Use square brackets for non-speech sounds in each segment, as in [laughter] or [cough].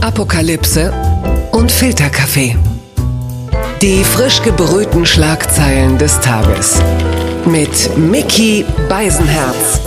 Apokalypse und Filterkaffee. Die frisch gebrühten Schlagzeilen des Tages. Mit Mickey Beisenherz.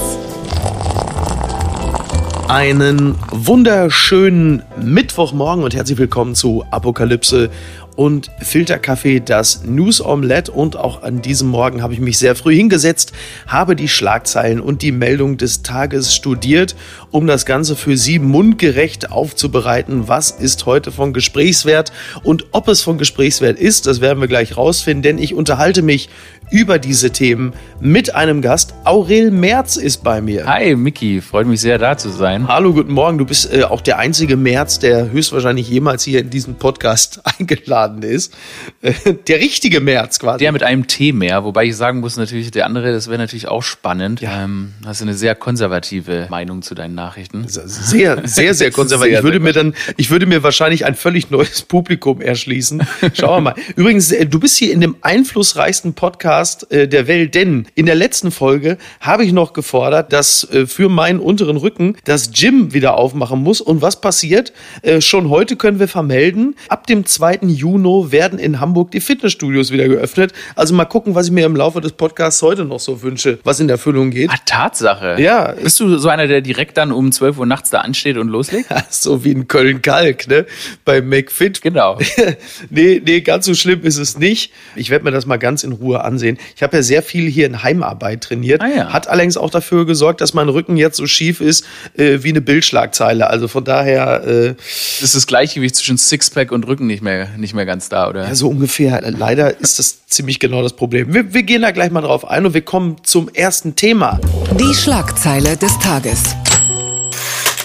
Einen wunderschönen Mittwochmorgen und herzlich willkommen zu Apokalypse und Filterkaffee, das News Omelette. Und auch an diesem Morgen habe ich mich sehr früh hingesetzt, habe die Schlagzeilen und die Meldung des Tages studiert, um das Ganze für Sie mundgerecht aufzubereiten. Was ist heute von Gesprächswert und ob es von Gesprächswert ist, das werden wir gleich rausfinden, denn ich unterhalte mich über diese Themen mit einem Gast. Aurel Merz ist bei mir. Hi, Miki, freut mich sehr, da zu sein. Hallo, guten Morgen. Du bist äh, auch der einzige Merz, der höchstwahrscheinlich jemals hier in diesen Podcast [laughs] eingeladen ist. Äh, der richtige Merz quasi. Der mit einem T mehr, wobei ich sagen muss, natürlich, der andere, das wäre natürlich auch spannend. Ja. Ähm, hast du eine sehr konservative Meinung zu deinen Nachrichten? Sehr, sehr, sehr [laughs] konservativ. ich würde mir dann, ich würde mir wahrscheinlich ein völlig neues [laughs] Publikum erschließen. Schauen wir mal. Übrigens, äh, du bist hier in dem einflussreichsten Podcast äh, der Welt, denn in der letzten Folge habe ich noch gefordert, dass äh, für meinen unteren Rücken das Gym wieder aufmachen muss. Und was passiert? Schon heute können wir vermelden, ab dem 2. Juni werden in Hamburg die Fitnessstudios wieder geöffnet. Also mal gucken, was ich mir im Laufe des Podcasts heute noch so wünsche, was in Erfüllung geht. Ah, Tatsache. Ja. Bist du so einer, der direkt dann um 12 Uhr nachts da ansteht und loslegt? [laughs] so wie in Köln-Kalk, ne? Bei McFit. Genau. [laughs] nee, nee, ganz so schlimm ist es nicht. Ich werde mir das mal ganz in Ruhe ansehen. Ich habe ja sehr viel hier in Heimarbeit trainiert. Ah, ja. Hat allerdings auch dafür gesorgt, dass mein Rücken jetzt so schief ist äh, wie eine Bildschlagzeile. Also von daher. Äh, ist das Gleichgewicht zwischen Sixpack und Rücken nicht mehr, nicht mehr ganz da, oder? Ja, so ungefähr. Leider ist das ziemlich genau das Problem. Wir, wir gehen da gleich mal drauf ein und wir kommen zum ersten Thema. Die Schlagzeile des Tages.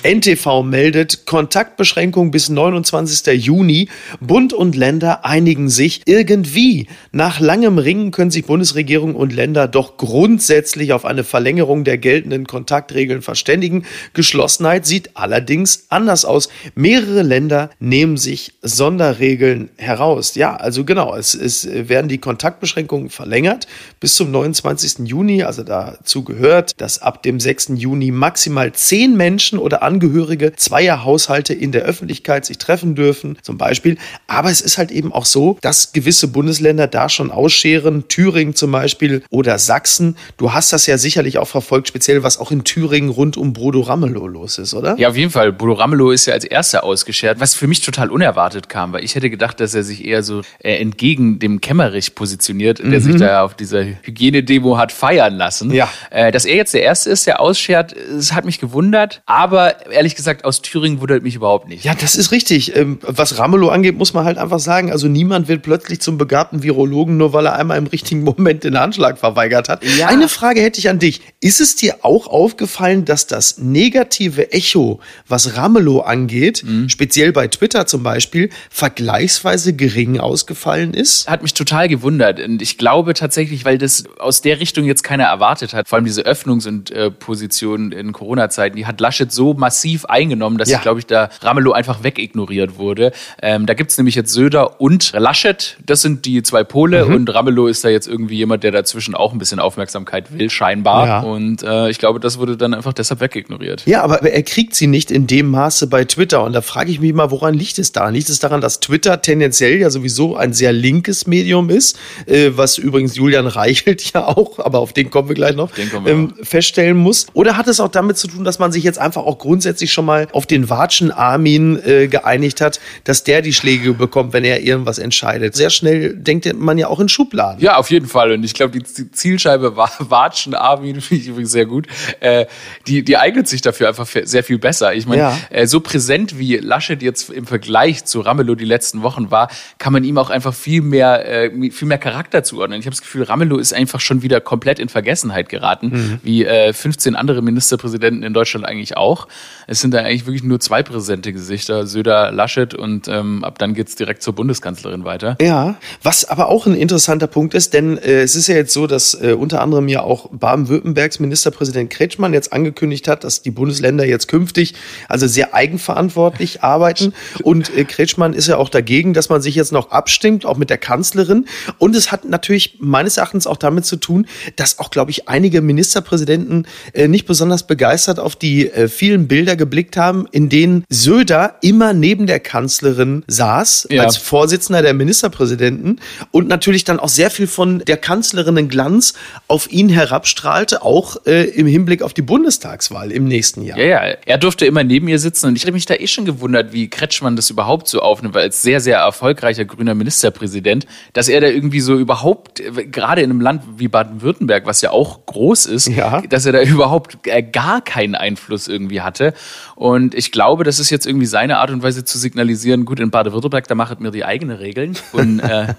NTV meldet Kontaktbeschränkung bis 29. Juni. Bund und Länder einigen sich irgendwie. Nach langem Ringen können sich Bundesregierung und Länder doch grundsätzlich auf eine Verlängerung der geltenden Kontaktregeln verständigen. Geschlossenheit sieht allerdings anders aus. Mehrere Länder nehmen sich Sonderregeln heraus. Ja, also genau, es, es werden die Kontaktbeschränkungen verlängert bis zum 29. Juni. Also dazu gehört, dass ab dem 6. Juni maximal zehn Menschen oder andere Angehörige zweier Haushalte in der Öffentlichkeit sich treffen dürfen, zum Beispiel. Aber es ist halt eben auch so, dass gewisse Bundesländer da schon ausscheren, Thüringen zum Beispiel oder Sachsen. Du hast das ja sicherlich auch verfolgt, speziell was auch in Thüringen rund um Bodo Ramelow los ist, oder? Ja, auf jeden Fall. Bodo Ramelow ist ja als erster ausgeschert, was für mich total unerwartet kam, weil ich hätte gedacht, dass er sich eher so äh, entgegen dem Kämmerich positioniert, der mhm. sich da auf dieser Hygienedemo hat feiern lassen. Ja. Äh, dass er jetzt der Erste ist, der ausschert, das hat mich gewundert. Aber ehrlich gesagt, aus Thüringen wundert mich überhaupt nicht. Ja, das ist richtig. Ähm, was Ramelow angeht, muss man halt einfach sagen, also niemand wird plötzlich zum begabten Virologen, nur weil er einmal im richtigen [laughs] Moment den Anschlag verweigert hat. Ja. Eine Frage hätte ich an dich. Ist es dir auch aufgefallen, dass das negative Echo, was Ramelow angeht, mhm. speziell bei Twitter zum Beispiel, vergleichsweise gering ausgefallen ist? Hat mich total gewundert. Und ich glaube tatsächlich, weil das aus der Richtung jetzt keiner erwartet hat, vor allem diese Öffnungs- und äh, Positionen in Corona-Zeiten, die hat Laschet so massiv eingenommen, dass, ja. glaube ich, da Ramelow einfach wegignoriert wurde. Ähm, da gibt es nämlich jetzt Söder und Laschet, das sind die zwei Pole mhm. und Ramelow ist da jetzt irgendwie jemand, der dazwischen auch ein bisschen Aufmerksamkeit will, scheinbar. Ja. Und äh, ich glaube, das wurde dann einfach deshalb wegignoriert. Ja, aber er kriegt sie nicht in dem Maße bei Twitter. Und da frage ich mich mal, woran liegt es da? Liegt es daran, dass Twitter tendenziell ja sowieso ein sehr linkes Medium ist, äh, was übrigens Julian Reichelt [laughs] ja auch, aber auf den kommen wir gleich noch, ähm, feststellen muss? Oder hat es auch damit zu tun, dass man sich jetzt einfach auch grundsätzlich grundsätzlich schon mal auf den Watschen Armin äh, geeinigt hat, dass der die Schläge bekommt, wenn er irgendwas entscheidet. Sehr schnell denkt man ja auch in Schubladen. Ja, auf jeden Fall. Und ich glaube, die Zielscheibe war Watschen Armin, [laughs] finde ich übrigens sehr gut. Äh, die, die eignet sich dafür einfach sehr viel besser. Ich meine, ja. äh, so präsent wie Laschet jetzt im Vergleich zu Ramelow die letzten Wochen war, kann man ihm auch einfach viel mehr, äh, viel mehr Charakter zuordnen. Ich habe das Gefühl, Ramelow ist einfach schon wieder komplett in Vergessenheit geraten, mhm. wie äh, 15 andere Ministerpräsidenten in Deutschland eigentlich auch. Es sind da eigentlich wirklich nur zwei präsente Gesichter, Söder, Laschet und ähm, ab dann geht's direkt zur Bundeskanzlerin weiter. Ja, was aber auch ein interessanter Punkt ist, denn äh, es ist ja jetzt so, dass äh, unter anderem ja auch Baden-Württembergs Ministerpräsident Kretschmann jetzt angekündigt hat, dass die Bundesländer jetzt künftig also sehr eigenverantwortlich [laughs] arbeiten. Und äh, Kretschmann ist ja auch dagegen, dass man sich jetzt noch abstimmt, auch mit der Kanzlerin. Und es hat natürlich meines Erachtens auch damit zu tun, dass auch, glaube ich, einige Ministerpräsidenten äh, nicht besonders begeistert auf die äh, vielen Bilder Bilder geblickt haben, in denen Söder immer neben der Kanzlerin saß, ja. als Vorsitzender der Ministerpräsidenten und natürlich dann auch sehr viel von der Kanzlerin Glanz auf ihn herabstrahlte, auch äh, im Hinblick auf die Bundestagswahl im nächsten Jahr. Ja, ja, er durfte immer neben ihr sitzen und ich hatte mich da eh schon gewundert, wie Kretschmann das überhaupt so aufnimmt, weil als sehr, sehr erfolgreicher grüner Ministerpräsident, dass er da irgendwie so überhaupt, gerade in einem Land wie Baden-Württemberg, was ja auch groß ist, ja. dass er da überhaupt äh, gar keinen Einfluss irgendwie hatte. Und ich glaube, das ist jetzt irgendwie seine Art und Weise zu signalisieren, gut, in Baden-Württemberg, da macht mir die eigene Regeln. Und äh,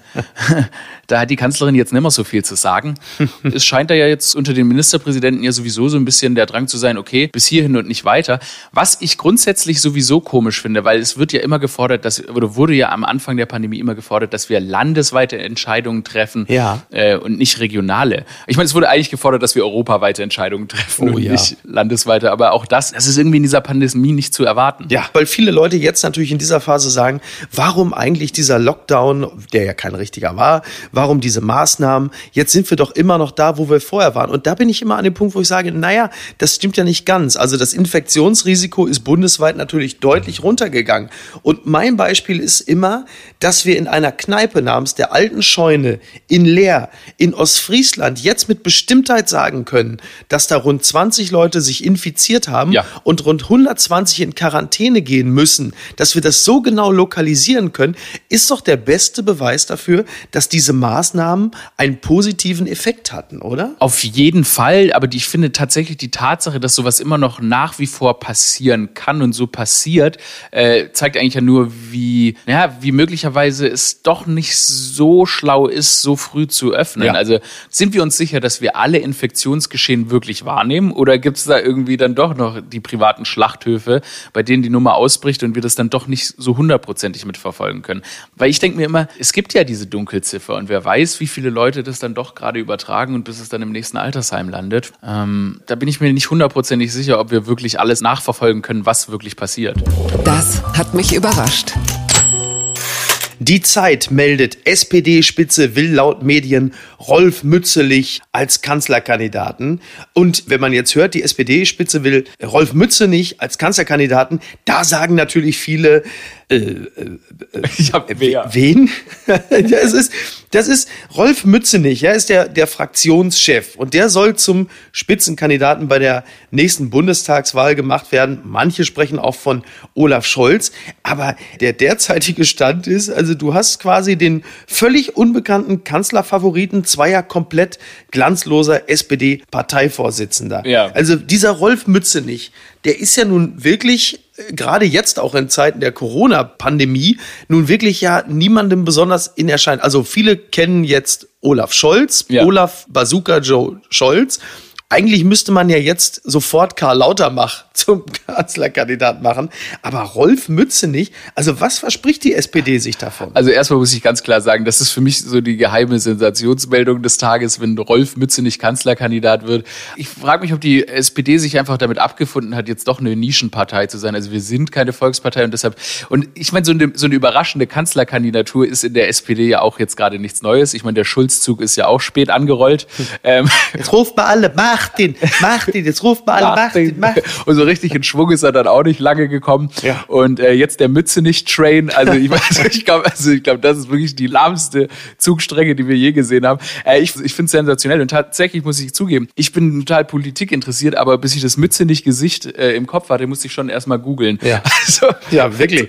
[laughs] da hat die Kanzlerin jetzt nicht mehr so viel zu sagen. es scheint da ja jetzt unter den Ministerpräsidenten ja sowieso so ein bisschen der Drang zu sein, okay, bis hierhin und nicht weiter. Was ich grundsätzlich sowieso komisch finde, weil es wird ja immer gefordert, dass, oder wurde ja am Anfang der Pandemie immer gefordert, dass wir landesweite Entscheidungen treffen ja. äh, und nicht regionale. Ich meine, es wurde eigentlich gefordert, dass wir europaweite Entscheidungen treffen oh, und ja. nicht landesweite, aber auch das, das ist irgendwie in dieser Pandemie nicht zu erwarten. Ja, weil viele Leute jetzt natürlich in dieser Phase sagen, warum eigentlich dieser Lockdown, der ja kein richtiger war, warum diese Maßnahmen, jetzt sind wir doch immer noch da, wo wir vorher waren. Und da bin ich immer an dem Punkt, wo ich sage, naja, das stimmt ja nicht ganz. Also das Infektionsrisiko ist bundesweit natürlich deutlich runtergegangen. Und mein Beispiel ist immer, dass wir in einer Kneipe namens der alten Scheune in Leer in Ostfriesland jetzt mit Bestimmtheit sagen können, dass da rund 20 Leute sich infiziert haben ja. und rund 120 in Quarantäne gehen müssen, dass wir das so genau lokalisieren können, ist doch der beste Beweis dafür, dass diese Maßnahmen einen positiven Effekt hatten, oder? Auf jeden Fall, aber ich finde tatsächlich die Tatsache, dass sowas immer noch nach wie vor passieren kann und so passiert, äh, zeigt eigentlich ja nur, wie, ja, wie möglicherweise es doch nicht so schlau ist, so früh zu öffnen. Ja. Also sind wir uns sicher, dass wir alle Infektionsgeschehen wirklich wahrnehmen oder gibt es da irgendwie dann doch noch die privaten Schlachthöfe, bei denen die Nummer ausbricht und wir das dann doch nicht so hundertprozentig mitverfolgen können? Weil ich denke mir immer, es gibt ja diese Dunkelziffer und wer weiß, wie viele Leute das dann doch gerade übertragen und bis es dann im nächsten Altersheim landet. Ähm, da bin ich mir nicht hundertprozentig sicher, ob wir wirklich alles nachverfolgen können, was wirklich passiert. Das hat mich überrascht. Die Zeit meldet, SPD-Spitze will laut Medien Rolf Mützelich als Kanzlerkandidaten. Und wenn man jetzt hört, die SPD-Spitze will Rolf Mützenich als Kanzlerkandidaten, da sagen natürlich viele, äh, äh, [laughs] ich hab äh, wen? [laughs] das, ist, das ist Rolf Mützenich, er ist der, der Fraktionschef und der soll zum Spitzenkandidaten bei der nächsten Bundestagswahl gemacht werden. Manche sprechen auch von Olaf Scholz, aber der derzeitige Stand ist, also du hast quasi den völlig unbekannten Kanzlerfavoriten zweier komplett glanzloser SPD-Parteivorsitzender. Ja. Also dieser Rolf Mützenich, der ist ja nun wirklich äh, gerade jetzt auch in Zeiten der Corona-Pandemie nun wirklich ja niemandem besonders in Erscheinung. Also viele kennen jetzt Olaf Scholz, ja. Olaf Bazooka Joe Scholz. Eigentlich müsste man ja jetzt sofort Karl Lautermach zum Kanzlerkandidat machen, aber Rolf Mütze nicht. Also was verspricht die SPD sich davon? Also erstmal muss ich ganz klar sagen, das ist für mich so die geheime Sensationsmeldung des Tages, wenn Rolf Mütze nicht Kanzlerkandidat wird. Ich frage mich, ob die SPD sich einfach damit abgefunden hat, jetzt doch eine Nischenpartei zu sein. Also wir sind keine Volkspartei und deshalb, und ich meine, so eine, so eine überraschende Kanzlerkandidatur ist in der SPD ja auch jetzt gerade nichts Neues. Ich meine, der Schulzzug ist ja auch spät angerollt. Ähm, jetzt ruft mal alle, Martin, Martin, jetzt ruft mal alle Martin, Martin. Und so richtig in Schwung ist er dann auch nicht lange gekommen. Ja. Und äh, jetzt der Mütze nicht Train. Also ich, [laughs] ich glaube, also ich glaube, das ist wirklich die lahmste Zugstrecke, die wir je gesehen haben. Äh, ich ich finde es sensationell und tatsächlich muss ich zugeben, ich bin total Politik interessiert, aber bis ich das Mütze nicht Gesicht äh, im Kopf hatte, musste ich schon erstmal googeln. Ja. [laughs] Also, ja, wirklich.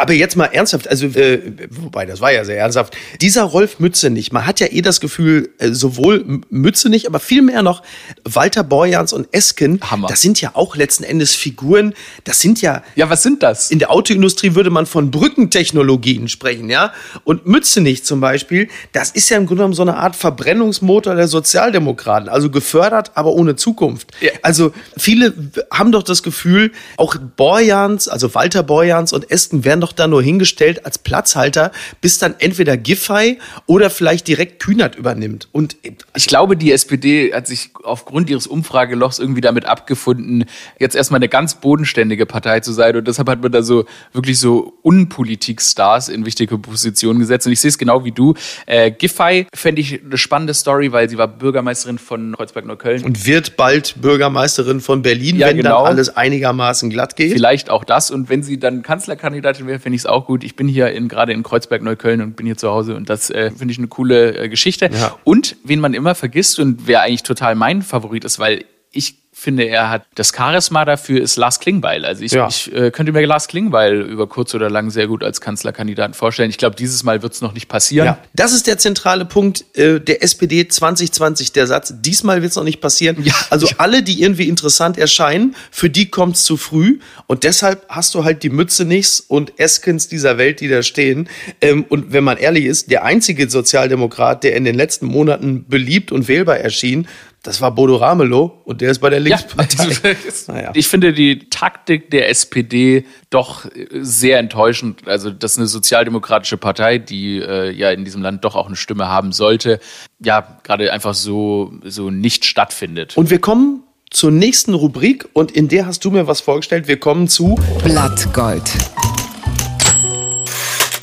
Aber jetzt mal ernsthaft, also äh, wobei das war ja sehr ernsthaft. Dieser Rolf Mütze nicht, man hat ja eh das Gefühl, äh, sowohl Mütze nicht, aber viel mehr noch Walter Borjans und Esken, Hammer. das sind ja auch letzten Endes Figuren, das sind ja. Ja, was sind das? In der Autoindustrie würde man von Brückentechnologien sprechen, ja. Und Mützenich zum Beispiel, das ist ja im Grunde genommen so eine Art Verbrennungsmotor der Sozialdemokraten, also gefördert, aber ohne Zukunft. Ja. Also viele haben doch das Gefühl, auch Borjans, also Walter Borjans und Esken werden doch da nur hingestellt als Platzhalter, bis dann entweder Giffey oder vielleicht direkt Kühnert übernimmt. Und ich glaube, die SPD hat sich aufgrund ihres Umfragelochs irgendwie damit abgefunden, jetzt erstmal eine ganz bodenständige Partei zu sein und deshalb hat man da so wirklich so Unpolitik-Stars in wichtige Positionen gesetzt und ich sehe es genau wie du. Äh, Giffey fände ich eine spannende Story, weil sie war Bürgermeisterin von Kreuzberg-Neukölln. Und wird bald Bürgermeisterin von Berlin, Ja, wenn genau. dann alles einigermaßen glatt geht. Vielleicht auch das. Und wenn sie dann Kanzlerkandidatin wäre, finde ich es auch gut. Ich bin hier in, gerade in Kreuzberg-Neukölln und bin hier zu Hause und das äh, finde ich eine coole äh, Geschichte. Ja. Und wen man immer vergisst und wer eigentlich total mein Favorit ist, weil ich finde, er hat das Charisma dafür, ist Lars Klingbeil. Also ich, Ja. ich äh, könnte mir Lars Klingbeil über kurz oder lang sehr gut als Kanzlerkandidaten vorstellen. Ich glaube, dieses Mal wird es noch nicht passieren. Ja, das ist der zentrale Punkt äh, der SPD 2020, der Satz. Diesmal wird es noch nicht passieren. Ja. Also alle, die irgendwie interessant erscheinen, für die kommt es zu früh. Und deshalb hast du halt die Mütze nichts und Eskens dieser Welt, die da stehen. Ähm, und wenn man ehrlich ist, der einzige Sozialdemokrat, der in den letzten Monaten beliebt und wählbar erschien, das war Bodo Ramelow und der ist bei der Linkspartei. [laughs] Naja. Ich finde die Taktik der SPD doch äh, sehr enttäuschend. Also, das ist eine sozialdemokratische Partei, die äh, ja in diesem Land doch auch eine Stimme haben sollte, ja, gerade einfach so, so nicht stattfindet. Und wir kommen zur nächsten Rubrik und in der hast du mir was vorgestellt. Wir kommen zu Blattgold.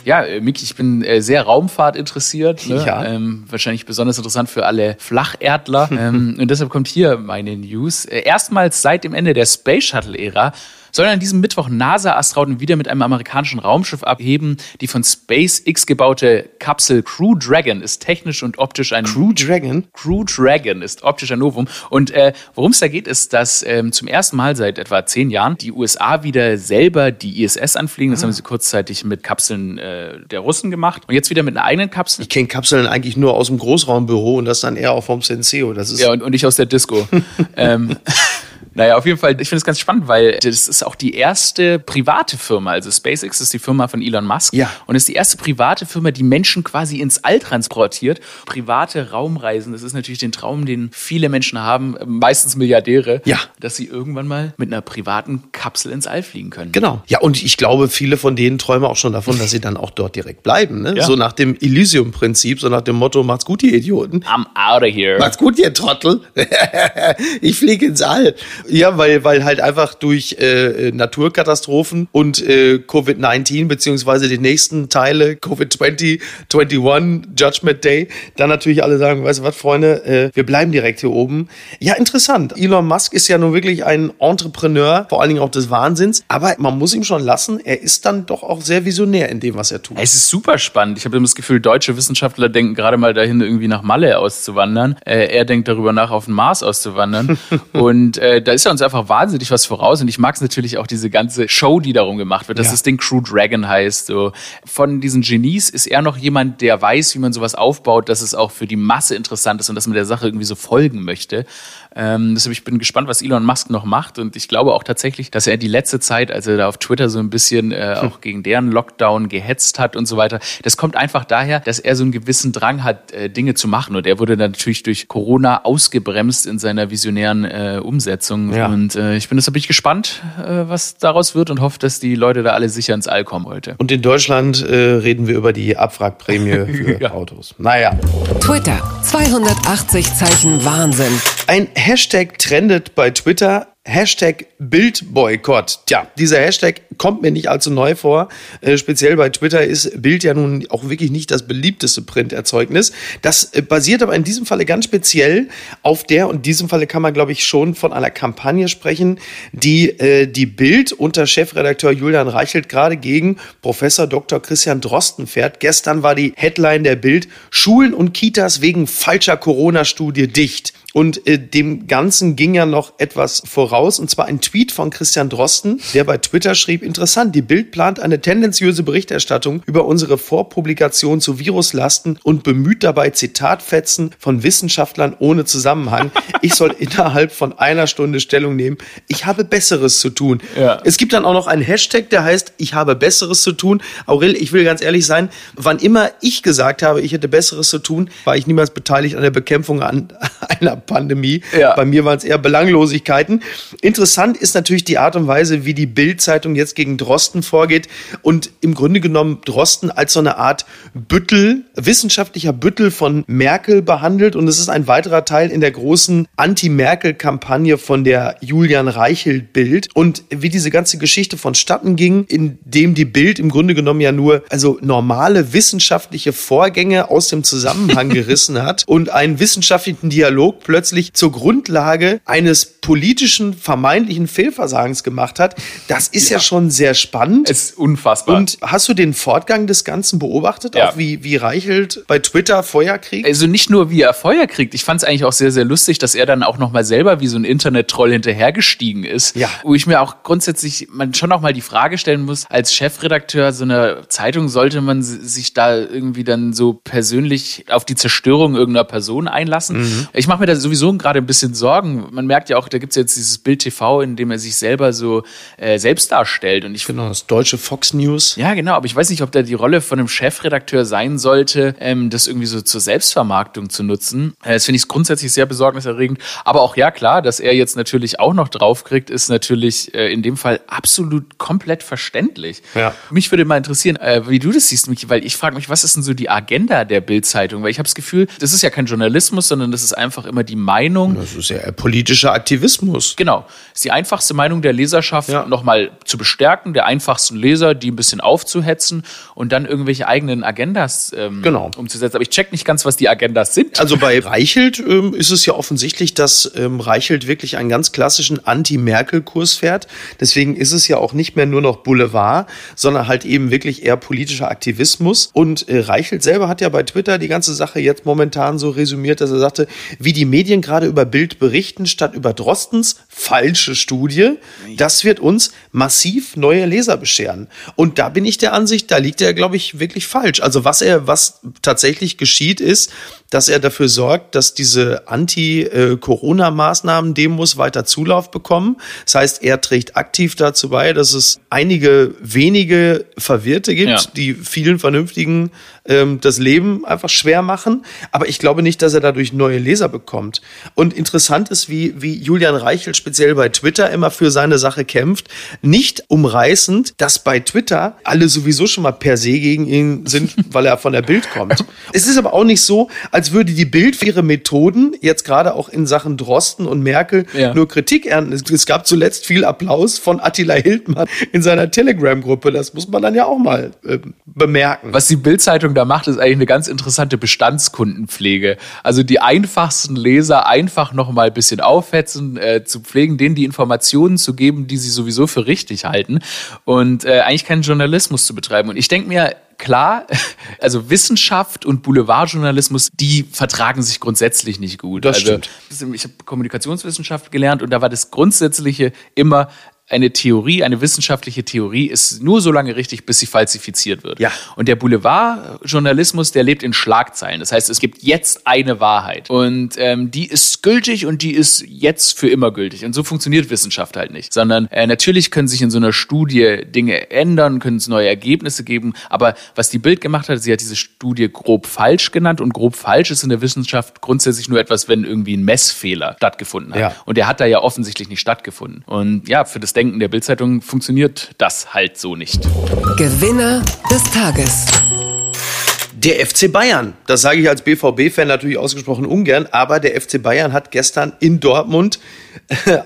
Ja, äh, Miki, ich bin äh, sehr Raumfahrt interessiert. Ne? Ja. Ähm, wahrscheinlich besonders interessant für alle Flacherdler. [laughs] ähm, und deshalb kommt hier meine News. Äh, erstmals seit dem Ende der Space Shuttle-Ära sollen an diesem Mittwoch NASA-Astronauten wieder mit einem amerikanischen Raumschiff abheben. Die von SpaceX gebaute Kapsel Crew Dragon ist technisch und optisch ein Crew Dragon. Crew Dragon ist optisch ein Novum. Und äh, worum es da geht, ist, dass ähm, zum ersten Mal seit etwa zehn Jahren die USA wieder selber die ISS anfliegen. Das haben sie kurzzeitig mit Kapseln äh, der Russen gemacht. Und jetzt wieder mit einer eigenen Kapsel. Ich kenne Kapseln eigentlich nur aus dem Großraumbüro und das dann eher auch vom Senseo. Das ist Ja, und, und ich aus der Disco. [laughs] ähm, naja, auf jeden Fall, ich finde es ganz spannend, weil das ist auch die erste private Firma. Also SpaceX ist die Firma von Elon Musk. Ja. Und ist die erste private Firma, die Menschen quasi ins All transportiert. Private Raumreisen, das ist natürlich den Traum, den viele Menschen haben, meistens Milliardäre, Ja. dass sie irgendwann mal mit einer privaten Kapsel ins All fliegen können. Genau. Ja, und ich glaube, viele von denen träumen auch schon davon, dass sie dann auch dort direkt bleiben. Ne? Ja. So nach dem Elysium-Prinzip, so nach dem Motto, macht's gut, ihr Idioten. I'm out of here. Macht's gut, ihr Trottel. [laughs] ich fliege ins All. Ja, weil, weil halt einfach durch äh, Naturkatastrophen und äh, Covid-19 beziehungsweise die nächsten Teile, Covid-20, 21, Judgment Day, dann natürlich alle sagen, weißt du was, Freunde, äh, wir bleiben direkt hier oben. Ja, interessant. Elon Musk ist ja nun wirklich ein Entrepreneur, vor allen Dingen auch des Wahnsinns, aber man muss ihm schon lassen, er ist dann doch auch sehr visionär in dem, was er tut. Es ist super spannend. Ich habe das Gefühl, deutsche Wissenschaftler denken gerade mal dahin, irgendwie nach Malle auszuwandern. Äh, er denkt darüber nach, auf den Mars auszuwandern. [laughs] und äh, da ist er uns einfach wahnsinnig was voraus. Und ich mag es natürlich auch diese ganze Show, die darum gemacht wird, dass Ja. das Ding Crew Dragon heißt. So. Von diesen Genies ist er noch jemand, der weiß, wie man sowas aufbaut, dass es auch für die Masse interessant ist und dass man der Sache irgendwie so folgen möchte. Ähm, deshalb ich bin gespannt, was Elon Musk noch macht. Und ich glaube auch tatsächlich, dass er die letzte Zeit, als er da auf Twitter so ein bisschen äh, auch gegen deren Lockdown gehetzt hat und so weiter, das kommt einfach daher, dass er so einen gewissen Drang hat, äh, Dinge zu machen. Und er wurde dann natürlich durch Corona ausgebremst in seiner visionären äh, Umsetzung. Ja. Und äh, ich bin deshalb bin ich gespannt, äh, was daraus wird und hoffe, dass die Leute da alle sicher ins All kommen heute. Und in Deutschland äh, reden wir über die Abwrackprämie [laughs] für Ja. Autos. Naja. Twitter. 280 Zeichen Wahnsinn. Ein Hashtag trendet bei Twitter. Hashtag Bildboykott. Tja, dieser Hashtag kommt mir nicht allzu neu vor. Äh, speziell bei Twitter ist Bild ja nun auch wirklich nicht das beliebteste Printerzeugnis. Das äh, basiert aber in diesem Falle ganz speziell auf der, und in diesem Falle kann man, glaube ich, schon von einer Kampagne sprechen, die äh, die Bild unter Chefredakteur Julian Reichelt gerade gegen Professor Dr. Christian Drosten fährt. Gestern war die Headline der Bild, Schulen und Kitas wegen falscher Corona-Studie dicht. Und äh, dem Ganzen ging ja noch etwas voraus, und zwar ein Tweet von Christian Drosten, der bei Twitter schrieb, interessant, die Bild plant eine tendenziöse Berichterstattung über unsere Vorpublikation zu Viruslasten und bemüht dabei Zitatfetzen von Wissenschaftlern ohne Zusammenhang. Ich soll [laughs] innerhalb von einer Stunde Stellung nehmen. Ich habe Besseres zu tun. Ja. Es gibt dann auch noch einen Hashtag, der heißt, ich habe Besseres zu tun. Aurel, ich will ganz ehrlich sein, wann immer ich gesagt habe, ich hätte Besseres zu tun, war ich niemals beteiligt an der Bekämpfung an [laughs] einer Pandemie. Ja. Bei mir waren es eher Belanglosigkeiten. Interessant ist natürlich die Art und Weise, wie die Bild-Zeitung jetzt gegen Drosten vorgeht und im Grunde genommen Drosten als so eine Art Büttel, wissenschaftlicher Büttel von Merkel behandelt. Und es ist ein weiterer Teil in der großen Anti-Merkel-Kampagne von der Julian Reichelt-Bild. Und wie diese ganze Geschichte vonstatten ging, indem die Bild im Grunde genommen ja nur also normale wissenschaftliche Vorgänge aus dem Zusammenhang [laughs] gerissen hat und einen wissenschaftlichen Dialog plötzlich zur Grundlage eines politischen vermeintlichen Fehlversagens gemacht hat. Das ist ja, ja schon sehr spannend. Es ist unfassbar. Und hast du den Fortgang des Ganzen beobachtet? Ja. Auch wie, wie Reichelt bei Twitter Feuer kriegt? Also nicht nur, wie er Feuer kriegt. Ich fand es eigentlich auch sehr, sehr lustig, dass er dann auch nochmal selber wie so ein Internet-Troll hinterhergestiegen ist. Ja. Wo ich mir auch grundsätzlich man schon auch mal die Frage stellen muss, als Chefredakteur so einer Zeitung sollte man sich da irgendwie dann so persönlich auf die Zerstörung irgendeiner Person einlassen. Mhm. Ich mache mir da sowieso gerade ein bisschen Sorgen. Man merkt ja auch, da gibt es jetzt dieses Bild TV, in dem er sich selber so äh, selbst darstellt. Und ich genau, das deutsche Fox News. Ja, genau. Aber ich weiß nicht, ob da die Rolle von einem Chefredakteur sein sollte, ähm, das irgendwie so zur Selbstvermarktung zu nutzen. Äh, das finde ich grundsätzlich sehr besorgniserregend. Aber auch ja, klar, dass er jetzt natürlich auch noch draufkriegt, ist natürlich äh, in dem Fall absolut komplett verständlich. Ja. Mich würde mal interessieren, äh, wie du das siehst, Michi, weil ich frage mich, was ist denn so die Agenda der Bildzeitung? Weil ich habe das Gefühl, das ist ja kein Journalismus, sondern das ist einfach immer die Meinung. Das ist ja politischer Aktivismus. Genau. Ist die einfachste Meinung der Leserschaft ja. nochmal zu bestärken, der einfachsten Leser, die ein bisschen aufzuhetzen und dann irgendwelche eigenen Agendas ähm, genau. umzusetzen. Aber ich check nicht ganz, was die Agendas sind. Also bei [laughs] Reichelt ähm, ist es ja offensichtlich, dass ähm, Reichelt wirklich einen ganz klassischen Anti-Merkel-Kurs fährt. Deswegen ist es ja auch nicht mehr nur noch Boulevard, sondern halt eben wirklich eher politischer Aktivismus. Und äh, Reichelt selber hat ja bei Twitter die ganze Sache jetzt momentan so resümiert, dass er sagte, wie die Medien gerade über Bild berichten, statt über Drostens falsche Studie, das wird uns massiv neue Leser bescheren. Und da bin ich der Ansicht, da liegt er, glaube ich, wirklich falsch. Also was er, was tatsächlich geschieht, ist, dass er dafür sorgt, dass diese Anti-Corona-Maßnahmen-Demos weiter Zulauf bekommen. Das heißt, er trägt aktiv dazu bei, dass es einige wenige Verwirrte gibt, ja. die vielen Vernünftigen ähm, das Leben einfach schwer machen. Aber ich glaube nicht, dass er dadurch neue Leser bekommt. Und interessant ist, wie, wie Julian Reichel speziell bei Twitter immer für seine Sache kämpft. Nicht umreißend, dass bei Twitter alle sowieso schon mal per se gegen ihn sind, [laughs] weil er von der Bild kommt. Es ist aber auch nicht so, als würde die Bild für ihre Methoden jetzt gerade auch in Sachen Drosten und Merkel ja. nur Kritik ernten. Es gab zuletzt viel Applaus von Attila Hildmann in seiner Telegram-Gruppe. Das muss man dann ja auch mal äh, bemerken. Was die Bild-Zeitung da macht, ist eigentlich eine ganz interessante Bestandskundenpflege. Also die einfachsten Leser einfach noch mal ein bisschen aufhetzen, äh, zu pflegen, denen die Informationen zu geben, die sie sowieso für richtig halten und äh, eigentlich keinen Journalismus zu betreiben. Und ich denke mir, klar, [laughs] also Wissenschaft und Boulevardjournalismus, die vertragen sich grundsätzlich nicht gut. Das also, stimmt. Ich habe Kommunikationswissenschaft gelernt und da war das Grundsätzliche immer, eine Theorie, eine wissenschaftliche Theorie ist nur so lange richtig, bis sie falsifiziert wird. Ja. Und der Boulevardjournalismus, der lebt in Schlagzeilen. Das heißt, es gibt jetzt eine Wahrheit. Und ähm, die ist gültig und die ist jetzt für immer gültig. Und so funktioniert Wissenschaft halt nicht. Sondern äh, natürlich können sich in so einer Studie Dinge ändern, können es neue Ergebnisse geben. Aber was die Bild gemacht hat, sie hat diese Studie grob falsch genannt. Und grob falsch ist in der Wissenschaft grundsätzlich nur etwas, wenn irgendwie ein Messfehler stattgefunden hat. Ja. Und der hat da ja offensichtlich nicht stattgefunden. Und ja, für das Denken der Bildzeitung funktioniert das halt so nicht. Gewinner des Tages. Der FC Bayern, das sage ich als BVB-Fan natürlich ausgesprochen ungern, aber der FC Bayern hat gestern in Dortmund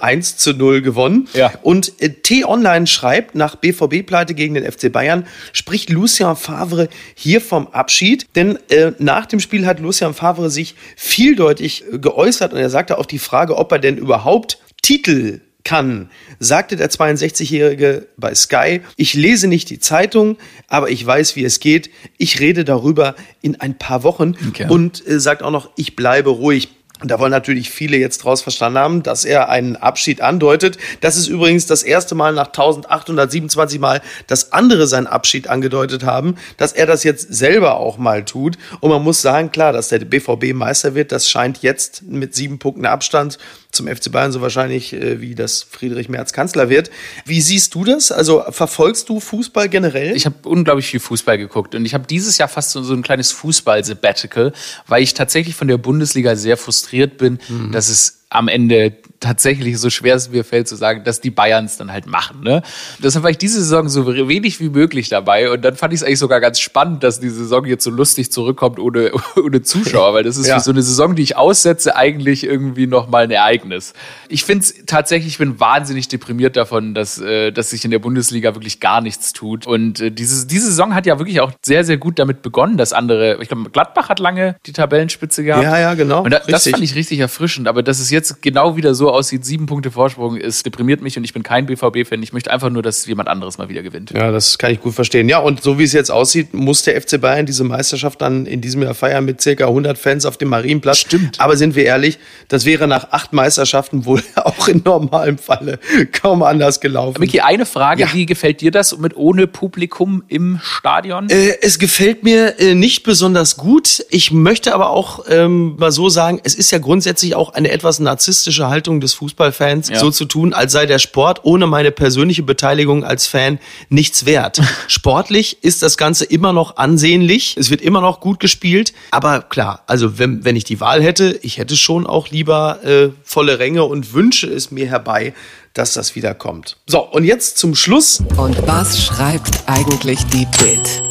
1 zu 0 gewonnen. Ja. Und äh, T-Online schreibt, nach BVB-Pleite gegen den FC Bayern spricht Lucien Favre hier vom Abschied. Denn äh, nach dem Spiel hat Lucien Favre sich vieldeutig äh, geäußert und er sagte auf die Frage, ob er denn überhaupt Titel kann, sagte der 62-Jährige bei Sky, ich lese nicht die Zeitung, aber ich weiß, wie es geht. Ich rede darüber in ein paar Wochen okay. und äh, sagt auch noch, ich bleibe ruhig. Und da wollen natürlich viele jetzt draus verstanden haben, dass er einen Abschied andeutet. Das ist übrigens das erste Mal nach 1827 Mal, dass andere seinen Abschied angedeutet haben, dass er das jetzt selber auch mal tut. Und man muss sagen, klar, dass der BVB Meister wird, das scheint jetzt mit sieben Punkten Abstand zum FC Bayern so wahrscheinlich, äh, wie das Friedrich Merz Kanzler wird. Wie siehst du das? Also verfolgst du Fußball generell? Ich habe unglaublich viel Fußball geguckt und ich habe dieses Jahr fast so, ein kleines Fußball-Sabbatical, weil ich tatsächlich von der Bundesliga sehr frustriert frustriert bin, mhm. dass es am Ende tatsächlich so schwer es mir fällt zu sagen, dass die Bayerns dann halt machen. Ne? Deshalb war ich diese Saison so wenig wie möglich dabei und dann fand ich es eigentlich sogar ganz spannend, dass die Saison jetzt so lustig zurückkommt ohne, [laughs] ohne Zuschauer, weil das ist ja. so eine Saison, die ich aussetze, eigentlich irgendwie nochmal ein Ereignis. Ich finde es tatsächlich, ich bin wahnsinnig deprimiert davon, dass, äh, dass sich in der Bundesliga wirklich gar nichts tut und äh, diese, diese Saison hat ja wirklich auch sehr, sehr gut damit begonnen, dass andere, ich glaube, Gladbach hat lange die Tabellenspitze gehabt. Ja, ja, genau. Und da, das fand ich richtig erfrischend, aber dass es jetzt genau wieder so aussieht, sieben Punkte Vorsprung, ist deprimiert mich und ich bin kein BVB-Fan. Ich möchte einfach nur, dass jemand anderes mal wieder gewinnt. Ja, das kann ich gut verstehen. Ja, und so wie es jetzt aussieht, muss der FC Bayern diese Meisterschaft dann in diesem Jahr feiern mit circa 100 Fans auf dem Marienplatz. Stimmt. Aber sind wir ehrlich, das wäre nach acht Meisterschaften wohl [laughs] auch in normalem Falle kaum anders gelaufen. Miki, eine Frage, ja. wie gefällt dir das mit ohne Publikum im Stadion? Äh, es gefällt mir äh, nicht besonders gut. Ich möchte aber auch ähm, mal so sagen, es ist ja grundsätzlich auch eine etwas narzisstische Haltung des Fußballfans, ja. so zu tun, als sei der Sport ohne meine persönliche Beteiligung als Fan nichts wert. [laughs] Sportlich ist das Ganze immer noch ansehnlich. Es wird immer noch gut gespielt. Aber klar, also wenn, wenn ich die Wahl hätte, ich hätte schon auch lieber äh, volle Ränge und wünsche es mir herbei, dass das wieder kommt. So, und jetzt zum Schluss. Und was schreibt eigentlich die Bild?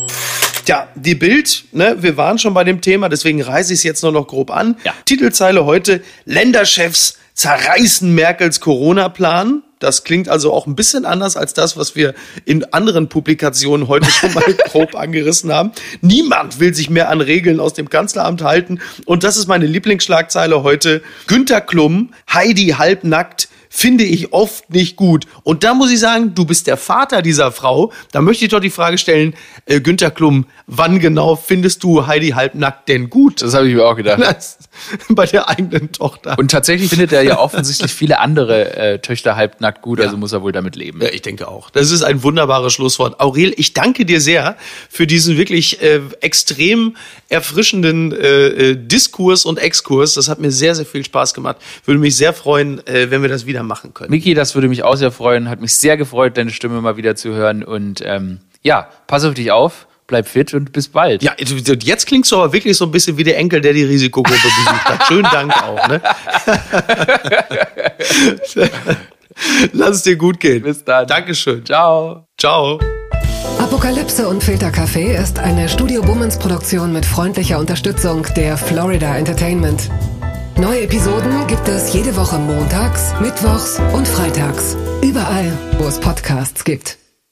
Ja, die Bild, ne, wir waren schon bei dem Thema, deswegen reiße ich es jetzt nur noch grob an. Ja. Titelzeile heute: Länderchefs zerreißen Merkels Corona-Plan. Das klingt also auch ein bisschen anders als das, was wir in anderen Publikationen heute [laughs] schon mal grob angerissen haben. Niemand will sich mehr an Regeln aus dem Kanzleramt halten. Und das ist meine Lieblingsschlagzeile heute. Günter Klum, Heidi halbnackt, finde ich oft nicht gut. Und da muss ich sagen, du bist der Vater dieser Frau. Da möchte ich doch die Frage stellen, äh, Günter Klum, wann genau findest du Heidi halbnackt denn gut? Das habe ich mir auch gedacht. [laughs] [laughs] Bei der eigenen Tochter. Und tatsächlich [laughs] findet er ja offensichtlich viele andere äh, Töchter halbnackt gut, also muss er wohl damit leben. Ja, ich denke auch. Das ist ein wunderbares Schlusswort. Aurel, ich danke dir sehr für diesen wirklich äh, extrem erfrischenden äh, äh, Diskurs und Exkurs. Das hat mir sehr, sehr viel Spaß gemacht. Würde mich sehr freuen, äh, wenn wir das wieder wieder machen können. Miki, das würde mich auch sehr freuen. Hat mich sehr gefreut, deine Stimme mal wieder zu hören. Und ähm, ja, pass auf dich auf bleib fit und bis bald. Ja, jetzt klingst du aber wirklich so ein bisschen wie der Enkel, der die Risikogruppe besucht hat. Schönen Dank auch, ne? [laughs] Lass es dir gut gehen. Bis dann. Dankeschön. Ciao. Ciao. Apokalypse und Filtercafé ist eine Studio Bummens Produktion mit freundlicher Unterstützung der Florida Entertainment. Neue Episoden gibt es jede Woche montags, mittwochs und freitags. Überall, wo es Podcasts gibt.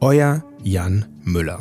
Euer Jan Müller.